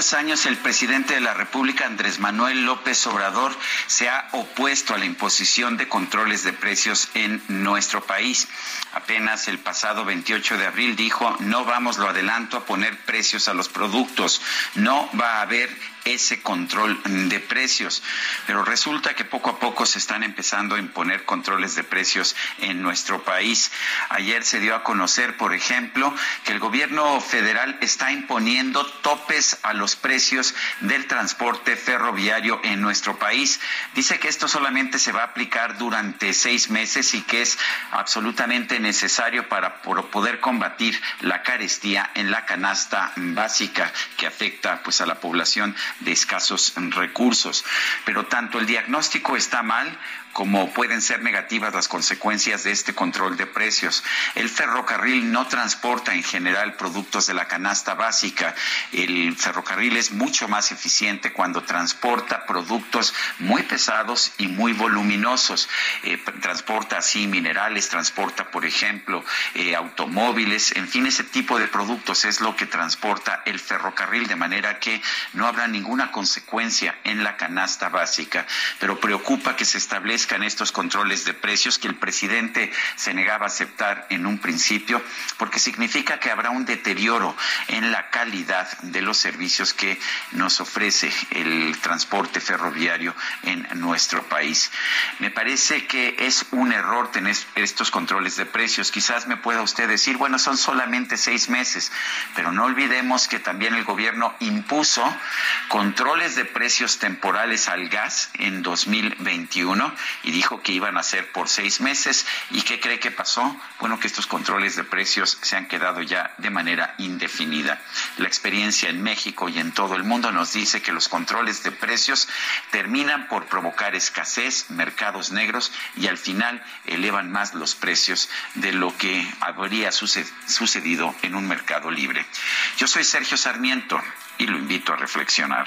Años el presidente de la República, Andrés Manuel López Obrador, se ha opuesto a la imposición de controles de precios en nuestro país. Apenas el pasado 28 de abril dijo, no vamos lo adelanto a poner precios a los productos, no va a haber ese control de precios. Pero resulta que poco a poco se están empezando a imponer controles de precios en nuestro país. Ayer se dio a conocer, por ejemplo, que el gobierno federal está imponiendo topes a los precios del transporte ferroviario en nuestro país. Dice que esto solamente se va a aplicar durante seis meses y que es absolutamente necesario para poder combatir la carestía en la canasta básica que afecta pues a la población de escasos recursos. Pero tanto el diagnóstico está mal como pueden ser negativas las consecuencias de este control de precios. El ferrocarril no transporta en general productos de la canasta básica. El ferrocarril es mucho más eficiente cuando transporta productos muy pesados y muy voluminosos. Eh, transporta así minerales, transporta, por ejemplo, eh, automóviles, en fin, ese tipo de productos es lo que transporta el ferrocarril, de manera que no habrá ninguna consecuencia en la canasta básica. Pero preocupa que se establezca en estos controles de precios que el presidente se negaba a aceptar en un principio, porque significa que habrá un deterioro en la calidad de los servicios que nos ofrece el transporte ferroviario en nuestro país. Me parece que es un error tener estos controles de precios. Quizás me pueda usted decir, bueno, son solamente seis meses, pero no olvidemos que también el gobierno impuso controles de precios temporales al gas en 2021 y dijo que iban a ser por seis meses. ¿Y qué cree que pasó? Bueno, que estos controles de precios se han quedado ya de manera indefinida. La experiencia en México y en todo el mundo nos dice que los controles de precios terminan por provocar escasez, mercados negros y al final elevan más los precios de lo que habría sucedido en un mercado libre. Yo soy Sergio Sarmiento y lo invito a reflexionar.